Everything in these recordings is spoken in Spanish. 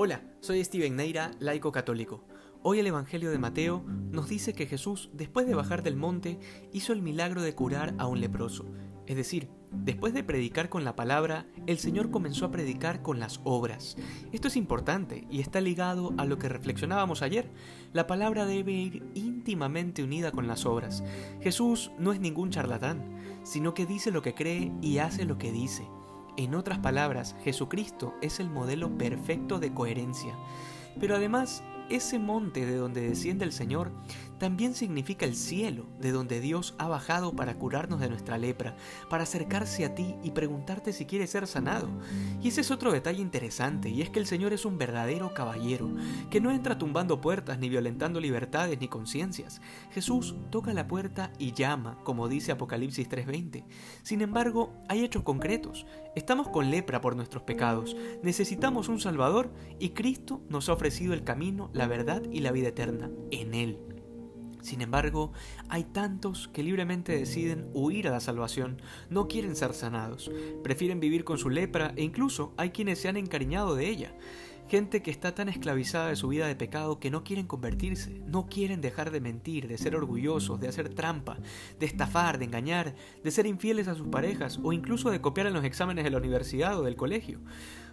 Hola, soy Steven Neira, laico católico. Hoy el Evangelio de Mateo nos dice que Jesús, después de bajar del monte, hizo el milagro de curar a un leproso. Es decir, después de predicar con la palabra, el Señor comenzó a predicar con las obras. Esto es importante y está ligado a lo que reflexionábamos ayer. La palabra debe ir íntimamente unida con las obras. Jesús no es ningún charlatán, sino que dice lo que cree y hace lo que dice. En otras palabras, Jesucristo es el modelo perfecto de coherencia. Pero además, ese monte de donde desciende el Señor también significa el cielo, de donde Dios ha bajado para curarnos de nuestra lepra, para acercarse a ti y preguntarte si quieres ser sanado. Y ese es otro detalle interesante, y es que el Señor es un verdadero caballero, que no entra tumbando puertas ni violentando libertades ni conciencias. Jesús toca la puerta y llama, como dice Apocalipsis 3:20. Sin embargo, hay hechos concretos. Estamos con lepra por nuestros pecados, necesitamos un Salvador y Cristo nos ha ofrecido el camino, la verdad y la vida eterna en Él. Sin embargo, hay tantos que libremente deciden huir a la salvación, no quieren ser sanados, prefieren vivir con su lepra e incluso hay quienes se han encariñado de ella. Gente que está tan esclavizada de su vida de pecado que no quieren convertirse, no quieren dejar de mentir, de ser orgullosos, de hacer trampa, de estafar, de engañar, de ser infieles a sus parejas o incluso de copiar en los exámenes de la universidad o del colegio.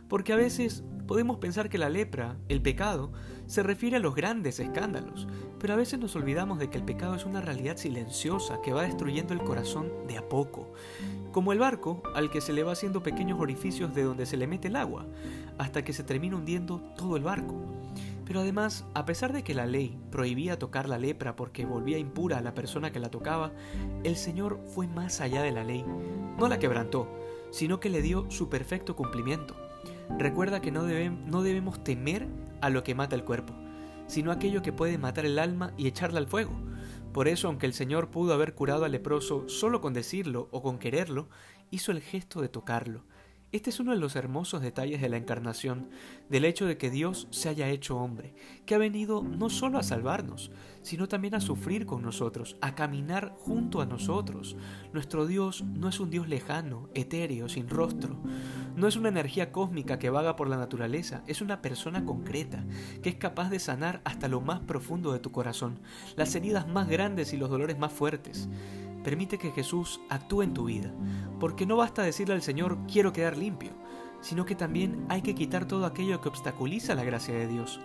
Porque a veces podemos pensar que la lepra, el pecado, se refiere a los grandes escándalos, pero a veces nos olvidamos de que el pecado es una realidad silenciosa que va destruyendo el corazón de a poco, como el barco al que se le va haciendo pequeños orificios de donde se le mete el agua, hasta que se termina hundiendo todo el barco. Pero además, a pesar de que la ley prohibía tocar la lepra porque volvía impura a la persona que la tocaba, el Señor fue más allá de la ley. No la quebrantó, sino que le dio su perfecto cumplimiento. Recuerda que no, no debemos temer a lo que mata el cuerpo, sino aquello que puede matar el alma y echarla al fuego. Por eso, aunque el Señor pudo haber curado al leproso solo con decirlo o con quererlo, hizo el gesto de tocarlo, este es uno de los hermosos detalles de la encarnación, del hecho de que Dios se haya hecho hombre, que ha venido no solo a salvarnos, sino también a sufrir con nosotros, a caminar junto a nosotros. Nuestro Dios no es un Dios lejano, etéreo, sin rostro, no es una energía cósmica que vaga por la naturaleza, es una persona concreta, que es capaz de sanar hasta lo más profundo de tu corazón, las heridas más grandes y los dolores más fuertes. Permite que Jesús actúe en tu vida, porque no basta decirle al Señor quiero quedar limpio, sino que también hay que quitar todo aquello que obstaculiza la gracia de Dios.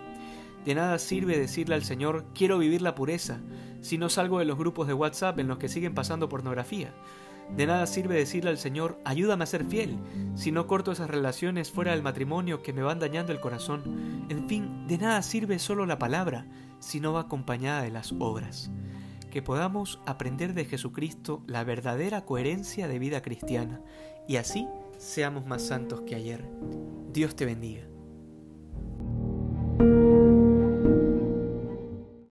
De nada sirve decirle al Señor quiero vivir la pureza si no salgo de los grupos de WhatsApp en los que siguen pasando pornografía. De nada sirve decirle al Señor ayúdame a ser fiel si no corto esas relaciones fuera del matrimonio que me van dañando el corazón. En fin, de nada sirve solo la palabra si no va acompañada de las obras que podamos aprender de Jesucristo la verdadera coherencia de vida cristiana y así seamos más santos que ayer. Dios te bendiga.